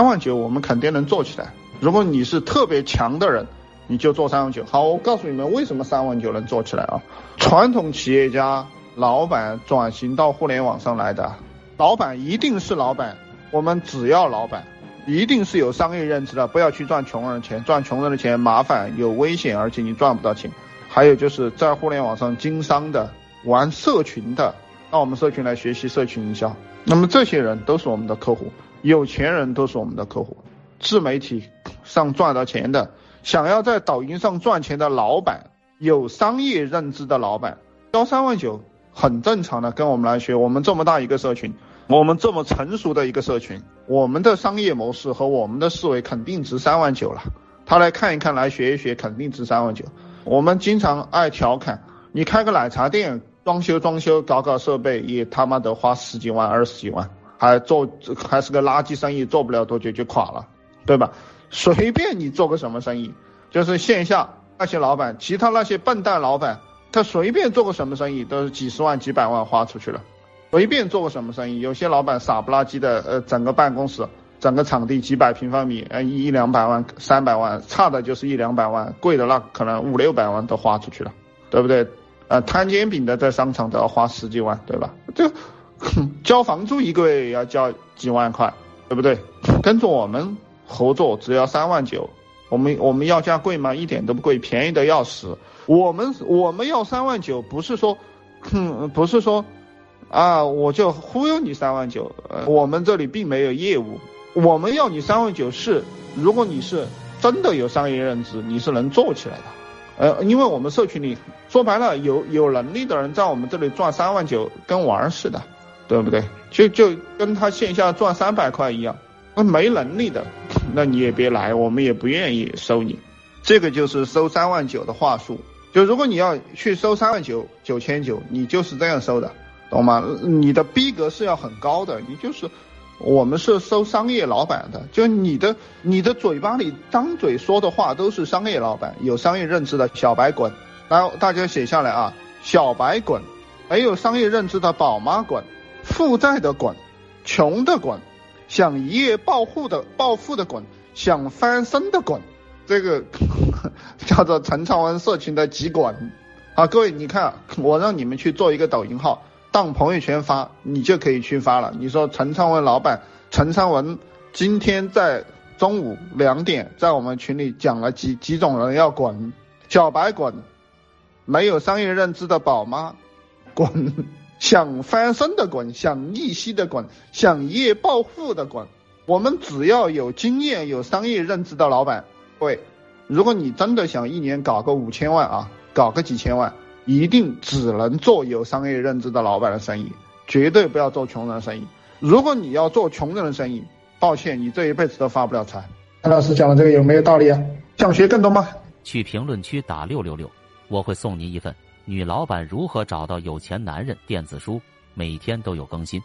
三万九我们肯定能做起来。如果你是特别强的人，你就做三万九。好，我告诉你们为什么三万九能做起来啊？传统企业家老板转型到互联网上来的，老板一定是老板，我们只要老板。一定是有商业认知的，不要去赚穷人的钱，赚穷人的钱麻烦有危险，而且你赚不到钱。还有就是在互联网上经商的、玩社群的，到我们社群来学习社群营销。那么这些人都是我们的客户，有钱人都是我们的客户，自媒体上赚到钱的，想要在抖音上赚钱的老板，有商业认知的老板，交三万九很正常的，跟我们来学。我们这么大一个社群。我们这么成熟的一个社群，我们的商业模式和我们的思维肯定值三万九了。他来看一看，来学一学，肯定值三万九。我们经常爱调侃，你开个奶茶店，装修装修，搞搞设备，也他妈的花十几万、二十几万，还做还是个垃圾生意，做不了多久就垮了，对吧？随便你做个什么生意，就是线下那些老板，其他那些笨蛋老板，他随便做个什么生意，都是几十万、几百万花出去了。随便做个什么生意，有些老板傻不拉几的，呃，整个办公室、整个场地几百平方米，呃，一两百万、三百万，差的就是一两百万，贵的那可能五六百万都花出去了，对不对？呃，摊煎饼的在商场都要花十几万，对吧？就 交房租一个月要交几万块，对不对？跟着我们合作只要三万九，我们我们要价贵吗？一点都不贵，便宜的要死。我们我们要三万九，不是说，哼 不是说。啊，我就忽悠你三万九，呃，我们这里并没有业务，我们要你三万九是，如果你是真的有商业认知，你是能做起来的，呃，因为我们社群里说白了，有有能力的人在我们这里赚三万九跟玩儿似的，对不对？就就跟他线下赚三百块一样，那没能力的，那你也别来，我们也不愿意收你，这个就是收三万九的话术，就如果你要去收三万九九千九，你就是这样收的。懂吗？你的逼格是要很高的，你就是，我们是收商业老板的，就你的你的嘴巴里张嘴说的话都是商业老板，有商业认知的小白滚，来大家写下来啊，小白滚，没有商业认知的宝妈滚，负债的滚，穷的滚，想一夜暴富的暴富的滚，想翻身的滚，这个 叫做陈昌文社群的急滚啊，各位你看，我让你们去做一个抖音号。当朋友圈发，你就可以去发了。你说陈昌文老板，陈昌文今天在中午两点在我们群里讲了几几种人要滚，小白滚，没有商业认知的宝妈滚，想翻身的滚，想逆袭的滚，想一夜暴富的滚。我们只要有经验、有商业认知的老板，各位，如果你真的想一年搞个五千万啊，搞个几千万。一定只能做有商业认知的老板的生意，绝对不要做穷人的生意。如果你要做穷人的生意，抱歉，你这一辈子都发不了财。潘老师讲的这个有没有道理啊？想学更多吗？去评论区打六六六，我会送您一份《女老板如何找到有钱男人》电子书，每天都有更新。